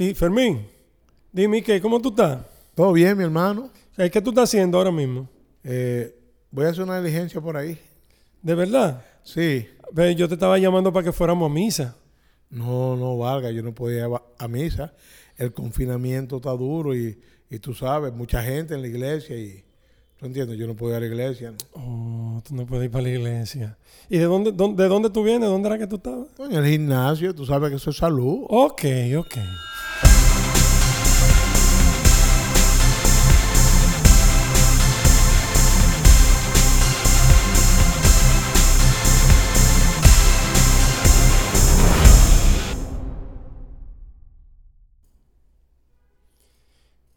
Sí, Fermín, dime que, ¿cómo tú estás? Todo bien, mi hermano. ¿Qué tú estás haciendo ahora mismo? Eh, voy a hacer una diligencia por ahí. ¿De verdad? Sí. Ve, yo te estaba llamando para que fuéramos a misa. No, no valga, yo no podía ir a misa. El confinamiento está duro y, y tú sabes, mucha gente en la iglesia y ¿tú entiendes? Yo no puedo ir a la iglesia. Oh, tú no puedes ir para la iglesia. ¿Y de dónde, dónde, de dónde tú vienes? ¿Dónde era que tú estabas? En el gimnasio, tú sabes que eso es salud. Ok, ok.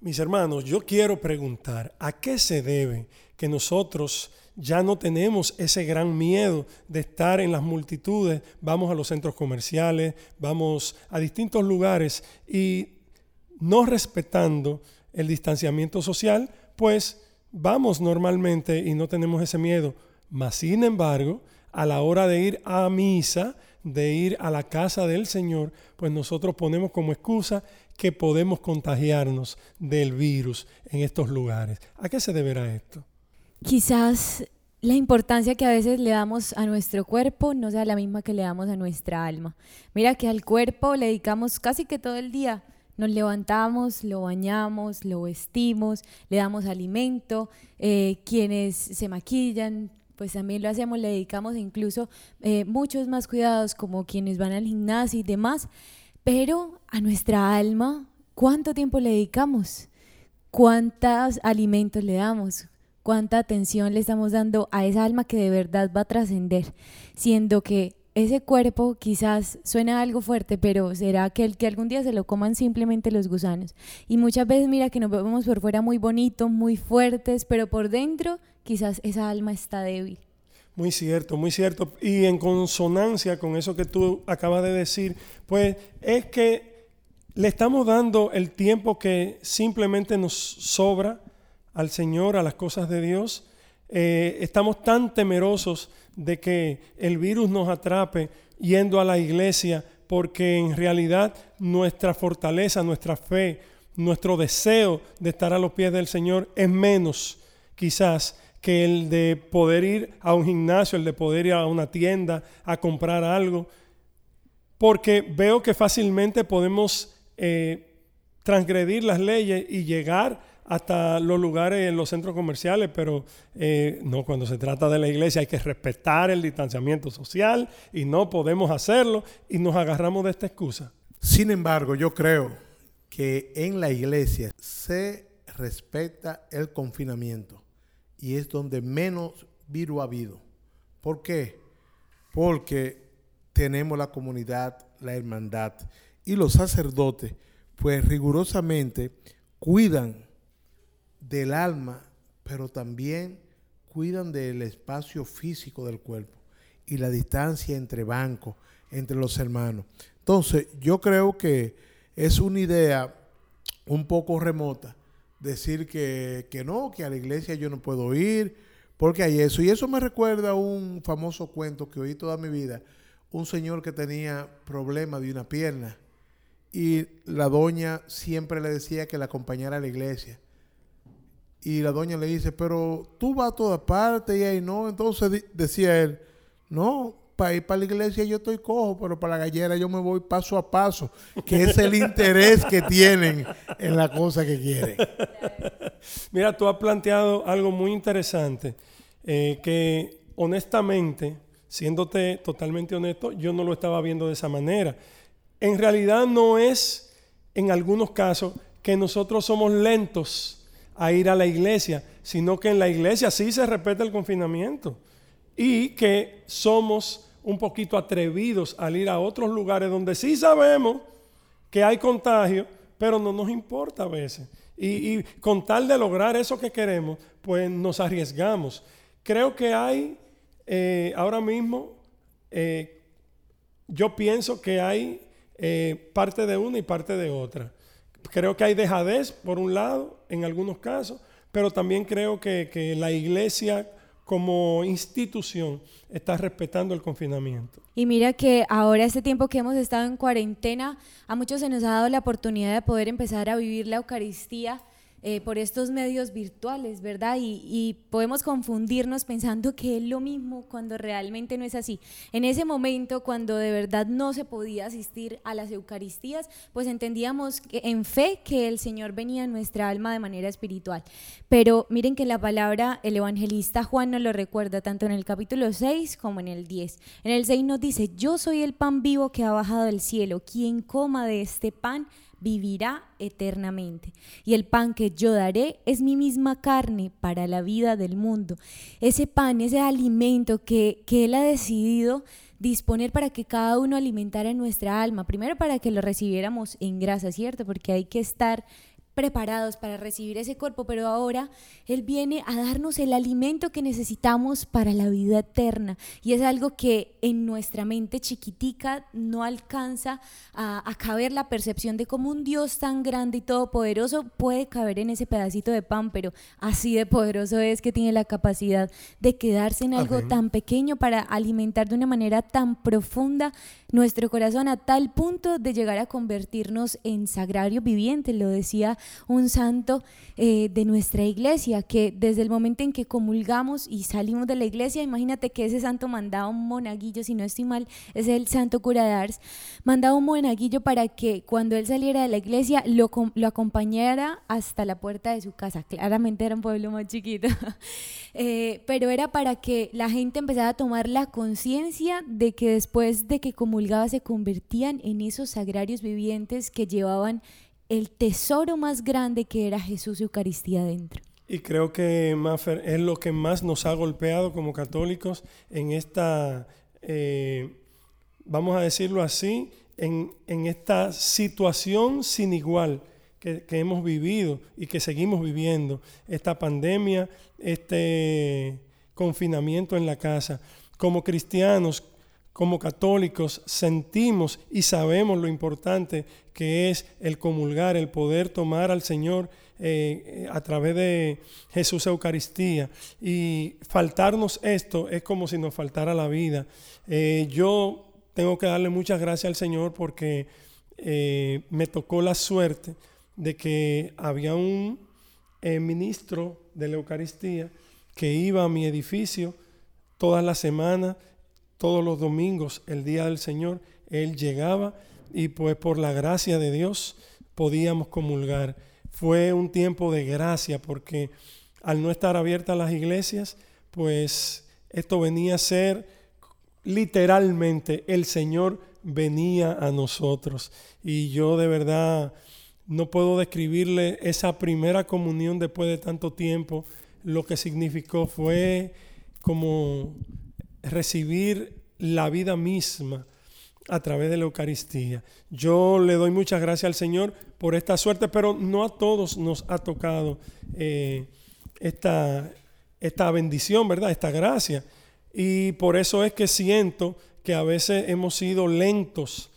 Mis hermanos, yo quiero preguntar, ¿a qué se debe que nosotros ya no tenemos ese gran miedo de estar en las multitudes? Vamos a los centros comerciales, vamos a distintos lugares y no respetando el distanciamiento social, pues vamos normalmente y no tenemos ese miedo. Mas, sin embargo, a la hora de ir a misa, de ir a la casa del Señor, pues nosotros ponemos como excusa que podemos contagiarnos del virus en estos lugares. ¿A qué se deberá esto? Quizás la importancia que a veces le damos a nuestro cuerpo no sea la misma que le damos a nuestra alma. Mira que al cuerpo le dedicamos casi que todo el día. Nos levantamos, lo bañamos, lo vestimos, le damos alimento. Eh, quienes se maquillan, pues también lo hacemos, le dedicamos incluso eh, muchos más cuidados como quienes van al gimnasio y demás. Pero a nuestra alma, ¿cuánto tiempo le dedicamos? ¿Cuántos alimentos le damos? ¿Cuánta atención le estamos dando a esa alma que de verdad va a trascender? Siendo que ese cuerpo quizás suena algo fuerte, pero será que el que algún día se lo coman simplemente los gusanos. Y muchas veces mira que nos vemos por fuera muy bonitos, muy fuertes, pero por dentro quizás esa alma está débil. Muy cierto, muy cierto. Y en consonancia con eso que tú acabas de decir, pues es que le estamos dando el tiempo que simplemente nos sobra al Señor, a las cosas de Dios. Eh, estamos tan temerosos de que el virus nos atrape yendo a la iglesia, porque en realidad nuestra fortaleza, nuestra fe, nuestro deseo de estar a los pies del Señor es menos quizás que el de poder ir a un gimnasio, el de poder ir a una tienda a comprar algo, porque veo que fácilmente podemos eh, transgredir las leyes y llegar hasta los lugares en los centros comerciales, pero eh, no, cuando se trata de la iglesia hay que respetar el distanciamiento social y no podemos hacerlo y nos agarramos de esta excusa. Sin embargo, yo creo que en la iglesia se respeta el confinamiento y es donde menos virus ha habido. ¿Por qué? Porque tenemos la comunidad, la hermandad y los sacerdotes, pues rigurosamente cuidan del alma, pero también cuidan del espacio físico del cuerpo y la distancia entre bancos, entre los hermanos. Entonces, yo creo que es una idea un poco remota decir que, no, que a la iglesia yo no puedo ir, porque hay eso. Y eso me recuerda a un famoso cuento que oí toda mi vida, un señor que tenía problema de una pierna y la doña siempre le decía que la acompañara a la iglesia. Y la doña le dice, pero tú vas a todas partes y ahí no. Entonces decía él, no, para ir para la iglesia yo estoy cojo, pero para la gallera yo me voy paso a paso, que es el interés que tienen en la cosa que quieren. Mira, tú has planteado algo muy interesante, eh, que honestamente, siéndote totalmente honesto, yo no lo estaba viendo de esa manera. En realidad no es, en algunos casos, que nosotros somos lentos a ir a la iglesia, sino que en la iglesia sí se respeta el confinamiento y que somos un poquito atrevidos al ir a otros lugares donde sí sabemos que hay contagio, pero no nos importa a veces. Y, con tal de lograr eso que queremos, pues nos arriesgamos. Creo que hay eh, ahora mismo, eh, yo pienso que hay eh, parte de una y parte de otra. Creo que hay dejadez, por un lado, en algunos casos, pero también creo que, que la iglesia como institución está respetando el confinamiento. Y mira que ahora este tiempo que hemos estado en cuarentena, a muchos se nos ha dado la oportunidad de poder empezar a vivir la Eucaristía eh, por estos medios virtuales, ¿verdad? Y, podemos confundirnos pensando que es lo mismo cuando realmente no es así. En ese momento, cuando de verdad no se podía asistir a las Eucaristías, pues entendíamos en fe que el Señor venía en nuestra alma de manera espiritual. Pero miren que la palabra, el evangelista Juan nos lo recuerda tanto en el capítulo 6 como en el 10. En el 6 nos dice, yo soy el pan vivo que ha bajado del cielo, quien coma de este pan vivirá eternamente. Y el pan que yo daré es mi misma carne para la vida del mundo. Ese pan, ese alimento que, que Él ha decidido disponer para que cada uno alimentara nuestra alma. Primero para que lo recibiéramos en grasa, ¿cierto? Porque hay que estar preparados para recibir ese cuerpo, pero ahora Él viene a darnos el alimento que necesitamos para la vida eterna. Y es algo que en nuestra mente chiquitica no alcanza a, caber la percepción de cómo un Dios tan grande y todopoderoso puede caber en ese pedacito de pan, pero así de poderoso es que tiene la capacidad de quedarse en algo tan pequeño para alimentar de una manera tan profunda nuestro corazón a tal punto de llegar a convertirnos en sagrario viviente, lo decía un santo eh, de nuestra iglesia, que desde el momento en que comulgamos y salimos de la iglesia, imagínate que ese santo mandaba un monaguillo, si no estoy mal, es el santo cura de Ars, mandaba un monaguillo para que cuando él saliera de la iglesia lo, lo acompañara hasta la puerta de su casa. Claramente era un pueblo más chiquito, eh, pero era para que la gente empezara a tomar la conciencia de que después de que comulgaba se convertían en esos sagrarios vivientes que llevaban el tesoro más grande que era Jesús Eucaristía dentro. Y creo que Maffer es lo que más nos ha golpeado como católicos en esta, eh, vamos a decirlo así, en, esta situación sin igual que, que, hemos vivido y que seguimos viviendo, esta pandemia, este confinamiento en la casa. Como cristianos, como católicos sentimos y sabemos lo importante que es el comulgar, el poder tomar al Señor eh, a través de Jesús Eucaristía. Y faltarnos esto es como si nos faltara la vida. Eh, yo tengo que darle muchas gracias al Señor porque eh, me tocó la suerte de que había un ministro de la Eucaristía que iba a mi edificio todas las semanas todos los domingos, el día del Señor, Él llegaba y pues por la gracia de Dios podíamos comulgar. Fue un tiempo de gracia porque al no estar abiertas las iglesias, pues esto venía a ser literalmente el Señor venía a nosotros. Y yo de verdad no puedo describirle esa primera comunión después de tanto tiempo. Lo que significó fue como recibir la vida misma a través de la Eucaristía. Yo le doy muchas gracias al Señor por esta suerte, pero no a todos nos ha tocado eh, esta, esta bendición, ¿verdad? Esta gracia. Y por eso es que siento que a veces hemos sido lentos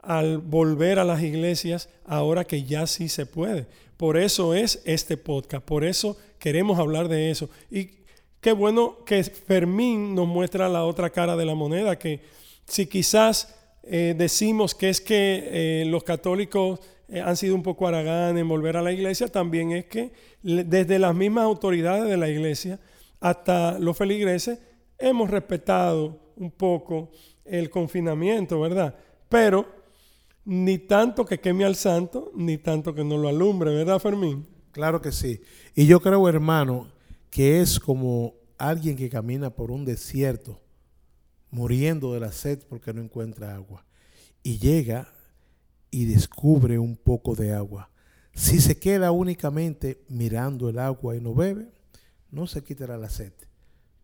al volver a las iglesias ahora que ya sí se puede. Por eso es este podcast, por eso queremos hablar de eso. Y Qué bueno que Fermín nos muestra la otra cara de la moneda, que si quizás eh, decimos que es que eh, los católicos eh, han sido un poco araganes en volver a la iglesia, también es que desde las mismas autoridades de la iglesia hasta los feligreses hemos respetado un poco el confinamiento, ¿verdad? Pero ni tanto que queme al santo, ni tanto que no lo alumbre, ¿verdad, Fermín? Claro que sí. Y yo creo, hermano, que es como alguien que camina por un desierto, muriendo de la sed porque no encuentra agua, y llega y descubre un poco de agua. Si se queda únicamente mirando el agua y no bebe, no se quitará la sed.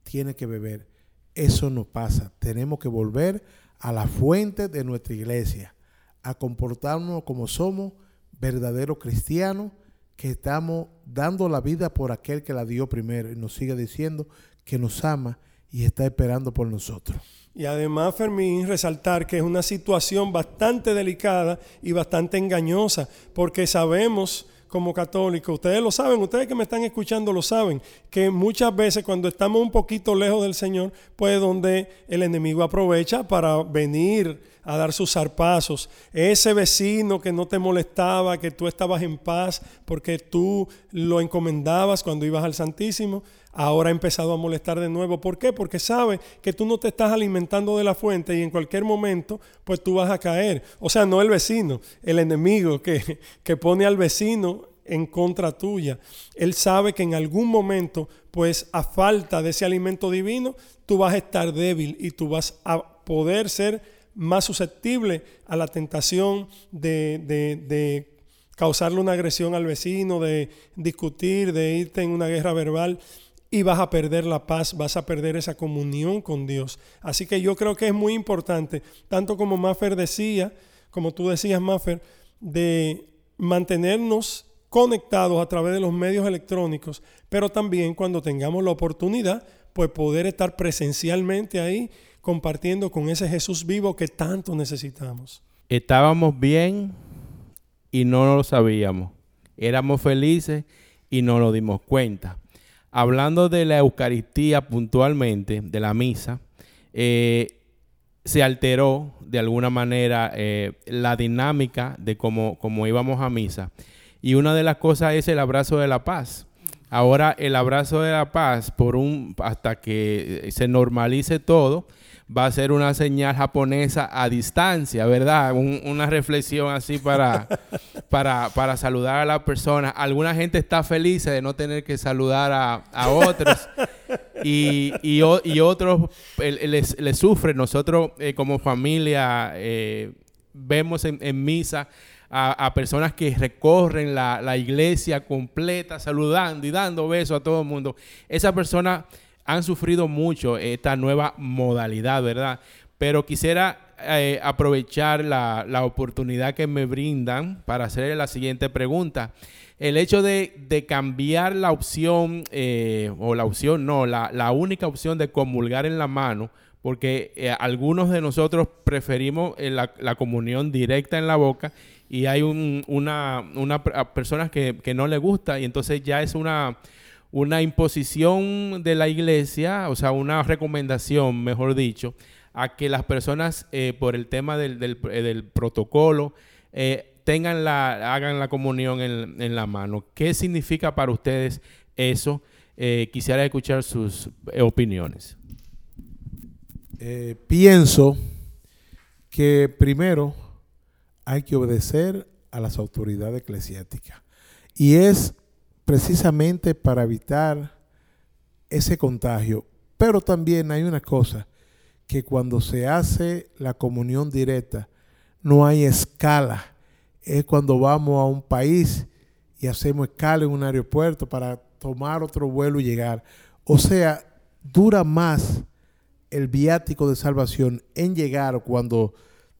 Tiene que beber. Eso no pasa. Tenemos que volver a la fuente de nuestra iglesia, a comportarnos como somos verdaderos cristianos que estamos dando la vida por aquel que la dio primero y nos sigue diciendo que nos ama y está esperando por nosotros. Y además, Fermín, resaltar que es una situación bastante delicada y bastante engañosa, porque sabemos como católicos, ustedes lo saben, ustedes que me están escuchando lo saben, que muchas veces cuando estamos un poquito lejos del Señor, pues donde el enemigo aprovecha para venir a dar sus zarpazos. Ese vecino que no te molestaba, que tú estabas en paz porque tú lo encomendabas cuando ibas al Santísimo, ahora ha empezado a molestar de nuevo. ¿Por qué? Porque sabe que tú no te estás alimentando de la fuente y en cualquier momento pues tú vas a caer. O sea, no el vecino, el enemigo que, que pone al vecino en contra tuya. Él sabe que en algún momento, pues a falta de ese alimento divino, tú vas a estar débil y tú vas a poder ser más susceptible a la tentación de, de, causarle una agresión al vecino, de discutir, de irte en una guerra verbal y vas a perder la paz, vas a perder esa comunión con Dios. Así que yo creo que es muy importante, tanto como Maffer decía, como tú decías, Maffer, de mantenernos conectados a través de los medios electrónicos, pero también cuando tengamos la oportunidad, pues poder estar presencialmente ahí compartiendo con ese Jesús vivo que tanto necesitamos. Estábamos bien y no lo sabíamos. Éramos felices y no nos dimos cuenta. Hablando de la Eucaristía puntualmente, de la misa, eh, se alteró de alguna manera eh, la dinámica de cómo, cómo íbamos a misa. Y una de las cosas es el abrazo de la paz. Ahora el abrazo de la paz, por un, hasta que se normalice todo, va a ser una señal japonesa a distancia, ¿verdad? una reflexión así para, para, para, saludar a la persona. Alguna gente está feliz de no tener que saludar a, otros y, y, otros les, les sufren. Nosotros eh, como familia eh, vemos en, misa a, personas que recorren la, la iglesia completa saludando y dando besos a todo el mundo. Esa persona han sufrido mucho esta nueva modalidad, ¿verdad? Pero quisiera eh, aprovechar la, oportunidad que me brindan para hacer la siguiente pregunta. El hecho de, cambiar la opción, eh, o la opción, no, la, única opción de comulgar en la mano, porque eh, algunos de nosotros preferimos la, comunión directa en la boca y hay una, una personas que, que no le gusta y entonces ya es una una imposición de la iglesia, o sea, una recomendación, mejor dicho, a que las personas, eh, por el tema del, eh, protocolo, eh, tengan la, hagan la comunión en, la mano. ¿Qué significa para ustedes eso? quisiera escuchar sus opiniones. pienso que primero hay que obedecer a las autoridades eclesiásticas. Y es precisamente para evitar ese contagio. Pero también hay una cosa, que cuando se hace la comunión directa, no hay escala. Es cuando vamos a un país y hacemos escala en un aeropuerto para tomar otro vuelo y llegar. O sea, dura más el viático de salvación en llegar cuando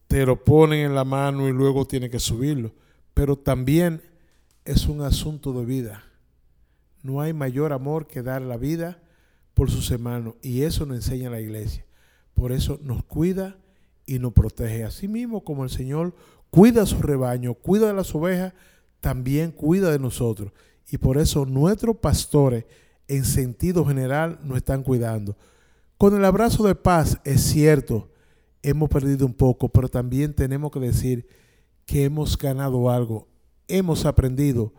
te lo ponen en la mano y luego tiene que subirlo. Pero también es un asunto de vida. No hay mayor amor que dar la vida por sus hermanos. Y eso nos enseña la iglesia. Por eso nos cuida y nos protege. Así mismo como el Señor cuida a su rebaño, cuida de las ovejas, también cuida de nosotros. Y por eso nuestros pastores, en sentido general, nos están cuidando. Con el abrazo de paz, es cierto, hemos perdido un poco, pero también tenemos que decir que hemos ganado algo. Hemos aprendido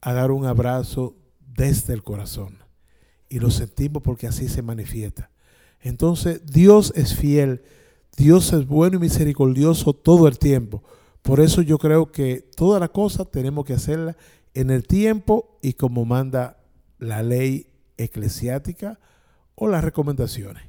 a dar un abrazo desde el corazón. Y lo sentimos porque así se manifiesta. Entonces Dios es fiel, Dios es bueno y misericordioso todo el tiempo. Por eso yo creo que toda la cosa tenemos que hacerla en el tiempo y como manda la ley eclesiástica o las recomendaciones.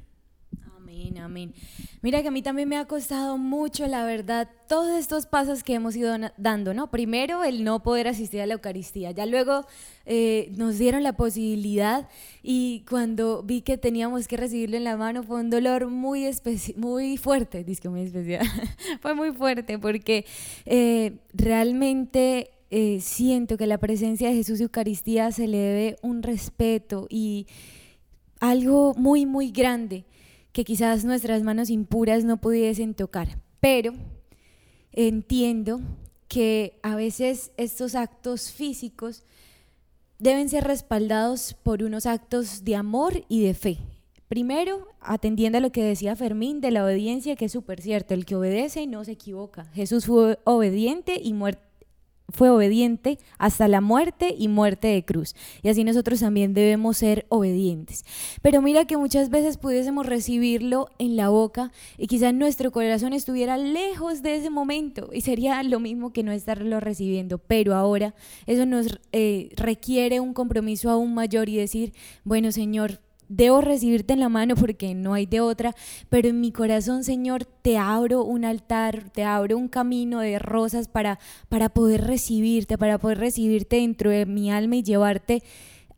Mira que a mí también me ha costado mucho, la verdad, todos estos pasos que hemos ido dando, ¿no? Primero, el no poder asistir a la Eucaristía. Ya luego eh, nos dieron la posibilidad y cuando vi que teníamos que recibirlo en la mano fue un dolor muy, muy fuerte, que muy especial. fue muy fuerte porque eh, realmente eh, siento que la presencia de Jesús y Eucaristía se le debe un respeto y algo muy, muy grande que quizás nuestras manos impuras no pudiesen tocar. Pero entiendo que a veces estos actos físicos deben ser respaldados por unos actos de amor y de fe. Primero, atendiendo a lo que decía Fermín de la obediencia, que es súper cierto, el que obedece no se equivoca. Jesús fue obediente y muerto fue obediente hasta la muerte y muerte de cruz. Y así nosotros también debemos ser obedientes. Pero mira que muchas veces pudiésemos recibirlo en la boca y quizás nuestro corazón estuviera lejos de ese momento y sería lo mismo que no estarlo recibiendo. Pero ahora eso nos eh, requiere un compromiso aún mayor y decir, bueno Señor, debo recibirte en la mano porque no hay de otra, pero en mi corazón, Señor, te abro un altar, te abro un camino de rosas para, para poder recibirte, para poder recibirte dentro de mi alma y llevarte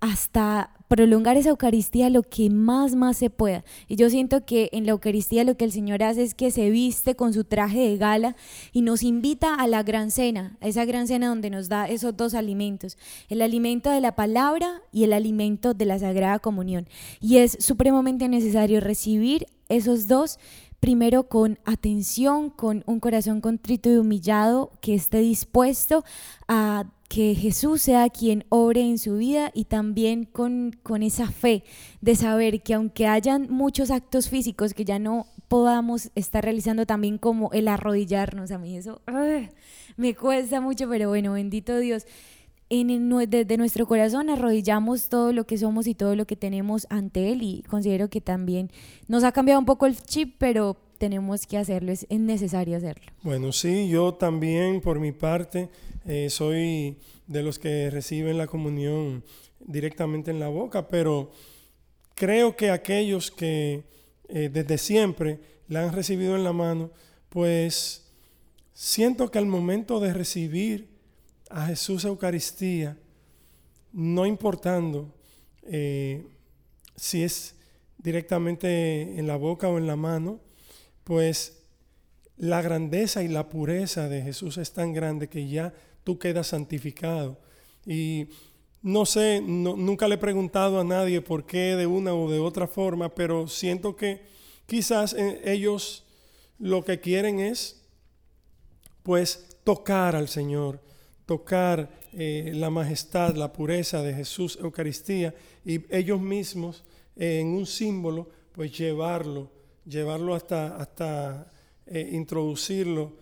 hasta prolongar esa Eucaristía lo que más, más se pueda. Y yo siento que en la Eucaristía lo que el Señor hace es que se viste con su traje de gala y nos invita a la gran cena, a esa gran cena donde nos da esos dos alimentos, el alimento de la palabra y el alimento de la Sagrada Comunión. Y es supremamente necesario recibir esos dos primero con atención, con un corazón contrito y humillado que esté dispuesto a que Jesús sea quien obre en su vida y también con, con, esa fe de saber que aunque hayan muchos actos físicos que ya no podamos estar realizando también como el arrodillarnos, a mí eso me cuesta mucho, pero bueno, bendito Dios. En, desde nuestro corazón arrodillamos todo lo que somos y todo lo que tenemos ante Él y considero que también nos ha cambiado un poco el chip, pero tenemos que hacerlo, es necesario hacerlo. Bueno, sí, yo también por mi parte eh, soy de los que reciben la comunión directamente en la boca, pero creo que aquellos que eh, desde siempre la han recibido en la mano, pues siento que al momento de recibir a Jesús Eucaristía, no importando eh, si es directamente en la boca o en la mano, pues la grandeza y la pureza de Jesús es tan grande que ya tú quedas santificado. Y no sé, nunca le he preguntado a nadie por qué de una o de otra forma, pero siento que quizás eh, ellos lo que quieren es, pues, tocar al Señor, tocar eh, la majestad, la pureza de Jesús, Eucaristía, y ellos mismos eh, en un símbolo, pues llevarlo, llevarlo hasta, hasta introducirlo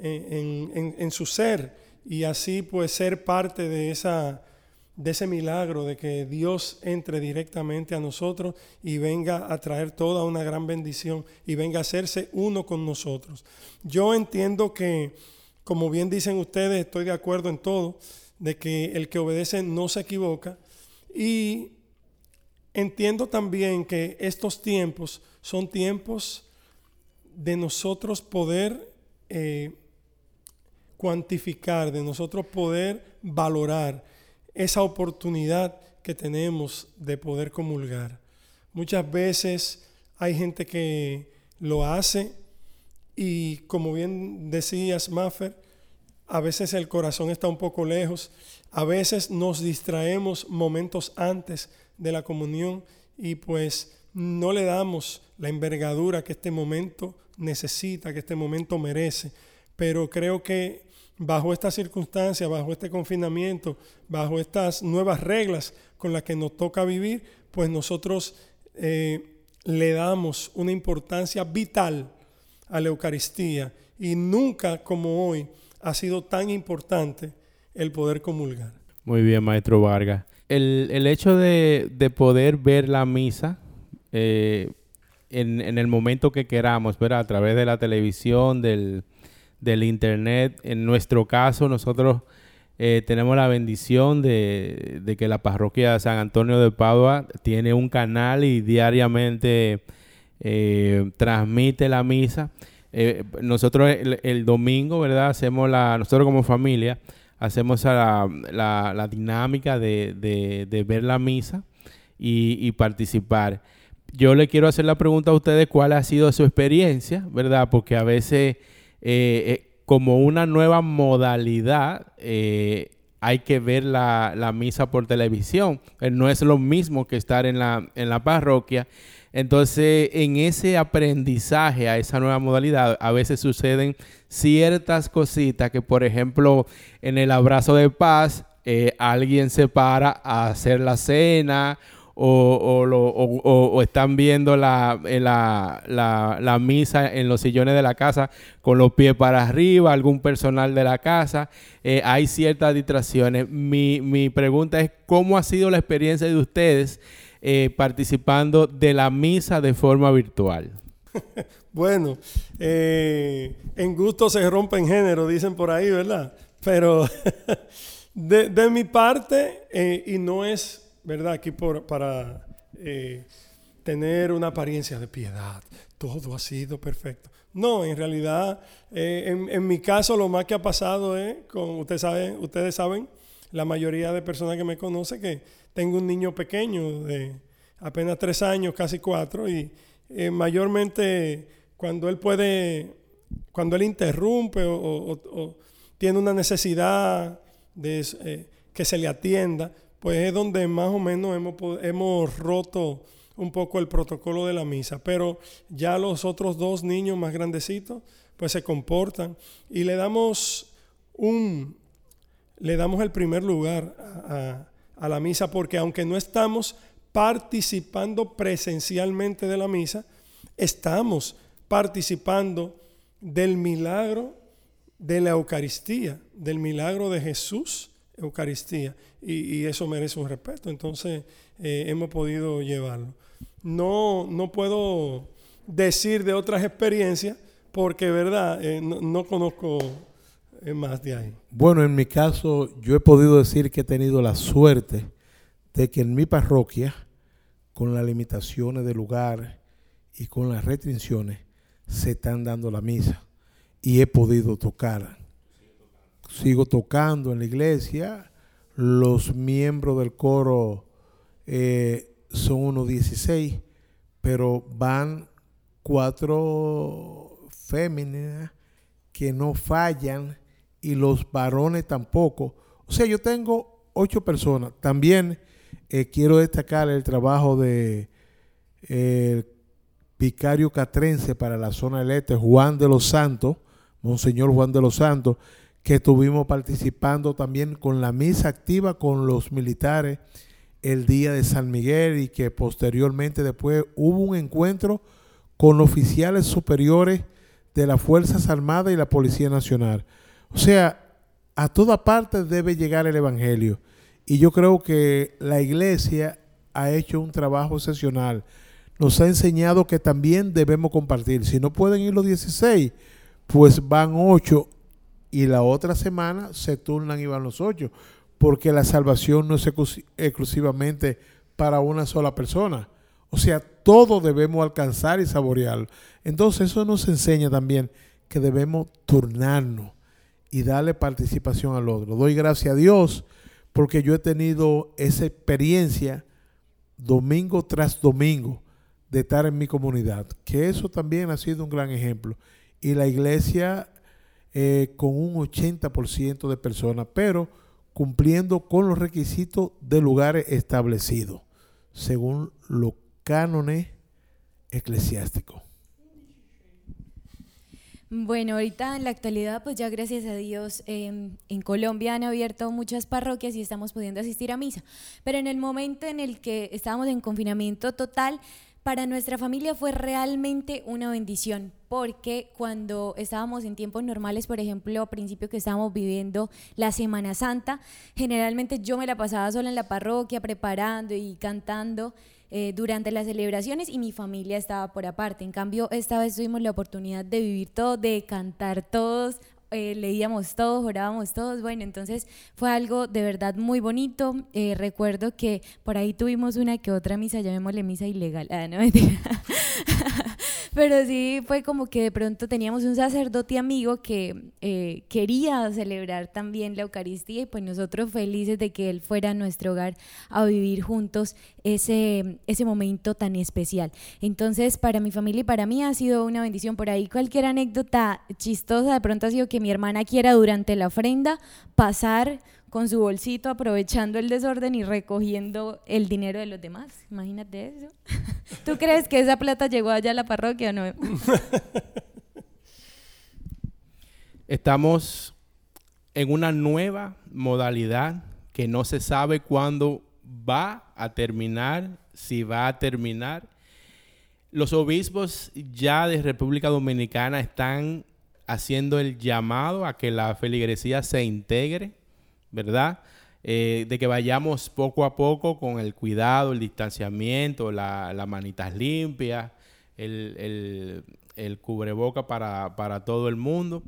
en, su ser y así pues ser parte de, esa, de ese milagro de que Dios entre directamente a nosotros y venga a traer toda una gran bendición y venga a hacerse uno con nosotros. Yo entiendo que, como bien dicen ustedes, estoy de acuerdo en todo, de que el que obedece no se equivoca y entiendo también que estos tiempos son tiempos de nosotros poder eh, cuantificar, de nosotros poder valorar esa oportunidad que tenemos de poder comulgar. Muchas veces hay gente que lo hace y como bien decías, Maffer, a veces el corazón está un poco lejos, a veces nos distraemos momentos antes de la comunión y pues no le damos la envergadura que este momento necesita, que este momento merece. Pero creo que bajo esta circunstancia, bajo este confinamiento, bajo estas nuevas reglas con las que nos toca vivir, pues nosotros eh, le damos una importancia vital a la Eucaristía y nunca como hoy ha sido tan importante el poder comulgar. Muy bien, maestro Vargas. El, hecho de, poder ver la misa eh, en, en, el momento que queramos, ver a través de la televisión, del, del Internet. En nuestro caso, nosotros eh, tenemos la bendición de, que la parroquia de San Antonio de Padua tiene un canal y diariamente eh, transmite la misa. Nosotros el, domingo, ¿verdad? Hacemos la, nosotros como familia, hacemos la, la, dinámica de, ver la misa y, participar yo le quiero hacer la pregunta a ustedes cuál ha sido su experiencia, ¿verdad? Porque a veces eh, eh, como una nueva modalidad, eh, hay que ver la, misa por televisión. no es lo mismo que estar en la, en la parroquia. Entonces, en ese aprendizaje a esa nueva modalidad, a veces suceden ciertas cositas que, por ejemplo, en el abrazo de paz, eh, alguien se para a hacer la cena o, están viendo eh, la, misa en los sillones de la casa con los pies para arriba, algún personal de la casa. Eh, hay ciertas distracciones. Mi, pregunta es, ¿cómo ha sido la experiencia de ustedes eh, participando de la misa de forma virtual? bueno, en gusto se rompe en género, dicen por ahí, ¿verdad? Pero de, de mi parte, y no es ¿verdad? Aquí por, para eh, tener una apariencia de piedad. Todo ha sido perfecto. No, en realidad, eh, en, mi caso lo más que ha pasado es, con, ustedes saben, ustedes saben, la mayoría de personas que me conocen, que tengo un niño pequeño de apenas tres años, casi cuatro, y eh, mayormente cuando él puede, cuando él interrumpe o, tiene una necesidad de que se le atienda, pues es donde más o menos hemos, hemos roto un poco el protocolo de la misa. Pero ya los otros dos niños más grandecitos, pues se comportan y le damos un, le damos el primer lugar a la misa porque aunque no estamos participando presencialmente de la misa, estamos participando del milagro de la Eucaristía, del milagro de Jesús Eucaristía y, eso merece un respeto. Entonces eh, hemos podido llevarlo. No, no puedo decir de otras experiencias porque, verdad, eh, no, conozco eh, de. Bueno, en mi caso, yo he podido decir que he tenido la suerte de que en mi parroquia, con las limitaciones del lugar y con las restricciones, se están dando la misa y he podido tocar sigo tocando en la iglesia. Los miembros del coro eh, son unos 16, pero van cuatro féminas que no fallan y los varones tampoco. O sea, yo tengo ocho personas. También eh, quiero destacar el trabajo de el vicario catrense para la zona del este, Juan de los Santos, Monseñor Juan de los Santos, que estuvimos participando también con la misa activa con los militares el día de San Miguel y que posteriormente después hubo un encuentro con oficiales superiores de las Fuerzas Armadas y la Policía Nacional. O sea, a toda parte debe llegar el Evangelio. Y yo creo que la iglesia ha hecho un trabajo excepcional. Nos ha enseñado que también debemos compartir. Si no pueden ir los 16, pues van 8 y la otra semana se turnan y van los ocho, porque la salvación no es exclusivamente para una sola persona. O sea, todo debemos alcanzar y saborearlo. Entonces eso nos enseña también que debemos turnarnos y darle participación al otro. Doy gracias a Dios porque yo he tenido esa experiencia domingo tras domingo de estar en mi comunidad, que eso también ha sido un gran ejemplo. Y la iglesia eh, con un 80% de personas, pero cumpliendo con los requisitos de lugares establecidos, según los cánones eclesiásticos. Bueno, ahorita en la actualidad, pues ya gracias a Dios, em, en Colombia han abierto muchas parroquias y estamos pudiendo asistir a misa. Pero en el momento en el que estábamos en confinamiento total, para nuestra familia fue realmente una bendición, porque cuando estábamos en tiempos normales, por ejemplo, a principio que estábamos viviendo la Semana Santa, generalmente yo me la pasaba sola en la parroquia preparando y cantando. Eh, durante las celebraciones y mi familia estaba por aparte. En cambio, esta vez tuvimos la oportunidad de vivir todo, de cantar todos, eh, leíamos todos, orábamos todos, bueno, entonces fue algo de verdad muy bonito. Eh, recuerdo que por ahí tuvimos una que otra misa, llamémosle misa ilegal, ah, no Pero sí fue como que de pronto teníamos un sacerdote amigo que eh, quería celebrar también la Eucaristía y pues nosotros felices de que él fuera a nuestro hogar a vivir juntos ese, ese momento tan especial. Entonces, para mi familia y para mí ha sido una bendición. Por ahí cualquier anécdota chistosa de pronto ha sido que mi hermana quiera durante la ofrenda pasar con su bolsito aprovechando el desorden y recogiendo el dinero de los demás. Imagínate eso. ¿Tú crees que esa plata llegó allá a la parroquia o no? Estamos en una nueva modalidad que no se sabe cuándo va a terminar, si va a terminar. Los obispos ya de República Dominicana están haciendo el llamado a que la feligresía se integre, ¿verdad? Eh, de que vayamos poco a poco con el cuidado, el distanciamiento, las la manitas limpias, el, cubreboca para, para todo el mundo.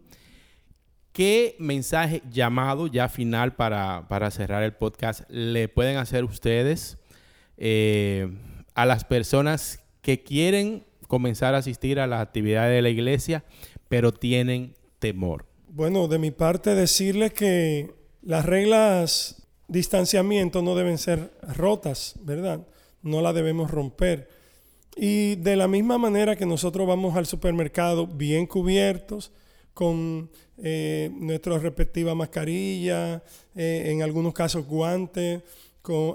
¿Qué mensaje llamado ya final para, cerrar el podcast le pueden hacer ustedes eh, a las personas que quieren comenzar a asistir a las actividades de la iglesia, pero tienen temor? Bueno, de mi parte decirles que las reglas distanciamiento no deben ser rotas, ¿verdad? No las debemos romper. Y de la misma manera que nosotros vamos al supermercado bien cubiertos, con eh, nuestra respectiva mascarilla, eh, en algunos casos guantes,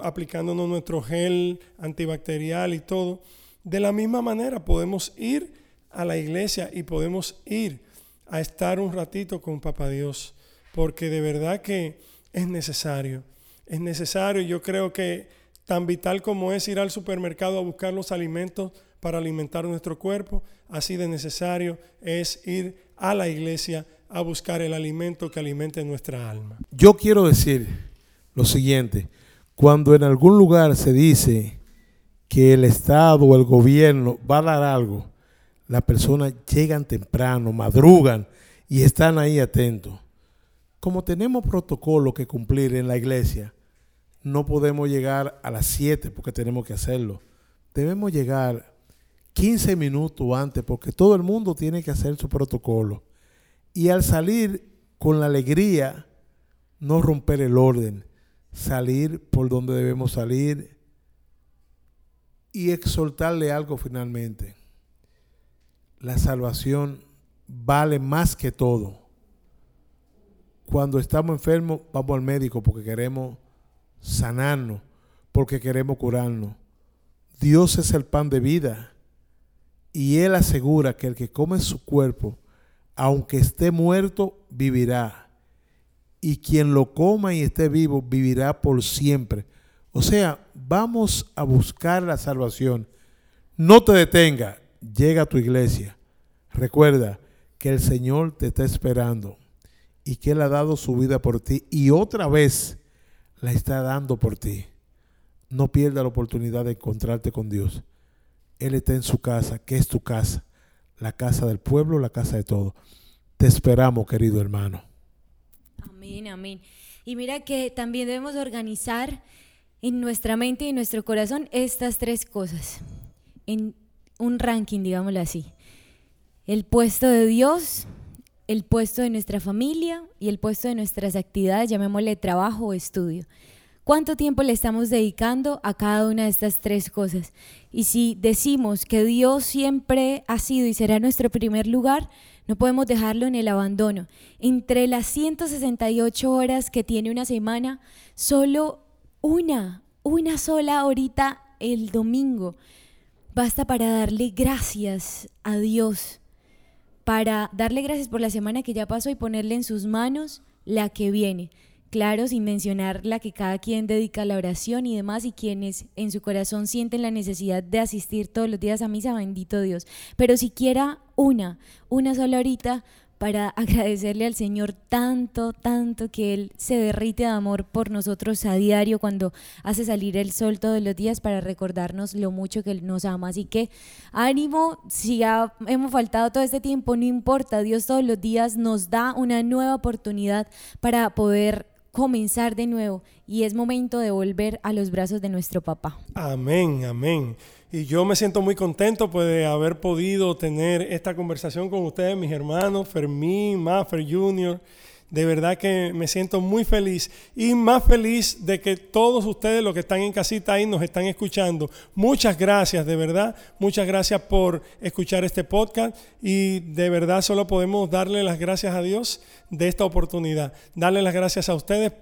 aplicándonos nuestro gel antibacterial y todo. De la misma manera podemos ir a la iglesia y podemos ir a estar un ratito con Papá Dios, porque de verdad que es necesario. Es necesario, yo creo que tan vital como es ir al supermercado a buscar los alimentos para alimentar nuestro cuerpo, así de necesario es ir a la iglesia a buscar el alimento que alimente nuestra alma. Yo quiero decir lo siguiente, cuando en algún lugar se dice que el Estado o el gobierno va a dar algo, las personas llegan temprano, madrugan y están ahí atentos. Como tenemos protocolo que cumplir en la iglesia, no podemos llegar a las 7 porque tenemos que hacerlo. Debemos llegar 15 minutos antes, porque todo el mundo tiene que hacer su protocolo. Y al salir con la alegría, no romper el orden, salir por donde debemos salir y exhortarle algo finalmente. La salvación vale más que todo. Cuando estamos enfermos, vamos al médico porque queremos sanarnos, porque queremos curarnos. Dios es el pan de vida y él asegura que el que come su cuerpo, aunque esté muerto, vivirá. Y quien lo coma y esté vivo, vivirá por siempre. O sea, vamos a buscar la salvación. No te detenga, llega a tu iglesia. Recuerda que el Señor te está esperando y que Él ha dado su vida por ti y otra vez la está dando por ti. No pierda la oportunidad de encontrarte con Dios. Él está en su casa, que es tu casa, la casa del pueblo, la casa de todo. Te esperamos, querido hermano. Amén, amén. Y mira que también debemos organizar en nuestra mente y en nuestro corazón estas tres cosas, en un ranking, digámoslo así. El puesto de Dios, el puesto de nuestra familia y el puesto de nuestras actividades, llamémosle trabajo o estudio. ¿Cuánto tiempo le estamos dedicando a cada una de estas tres cosas? Y si decimos que Dios siempre ha sido y será nuestro primer lugar, no podemos dejarlo en el abandono. Entre las 168 horas que tiene una semana, solo una, una sola horita el domingo basta para darle gracias a Dios, para darle gracias por la semana que ya pasó y ponerle en sus manos la que viene claro, sin mencionar la que cada quien dedica a la oración y demás, y quienes en su corazón sienten la necesidad de asistir todos los días a misa, bendito Dios. Pero siquiera una, una sola horita para agradecerle al Señor tanto, tanto que Él se derrite de amor por nosotros a diario cuando hace salir el sol todos los días para recordarnos lo mucho que Él nos ama. Así que ánimo, si ya hemos faltado todo este tiempo, no importa, Dios todos los días nos da una nueva oportunidad para poder comenzar de nuevo y es momento de volver a los brazos de nuestro papá. Amén, amén. Y yo me siento muy contento pues, de haber podido tener esta conversación con ustedes, mis hermanos, Fermín, Maffer Jr., de verdad que me siento muy feliz y más feliz de que todos ustedes, los que están en casita ahí, nos están escuchando. Muchas gracias, de verdad. Muchas gracias por escuchar este podcast y de verdad solo podemos darle las gracias a Dios de esta oportunidad. Darle las gracias a ustedes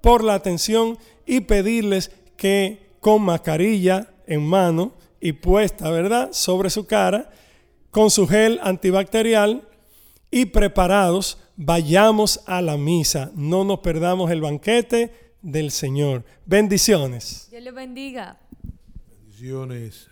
por la atención y pedirles que con mascarilla en mano y puesta, ¿verdad?, sobre su cara, con su gel antibacterial y preparados, vayamos a la misa. No nos perdamos el banquete del Señor. Bendiciones. Dios le bendiga. Bendiciones.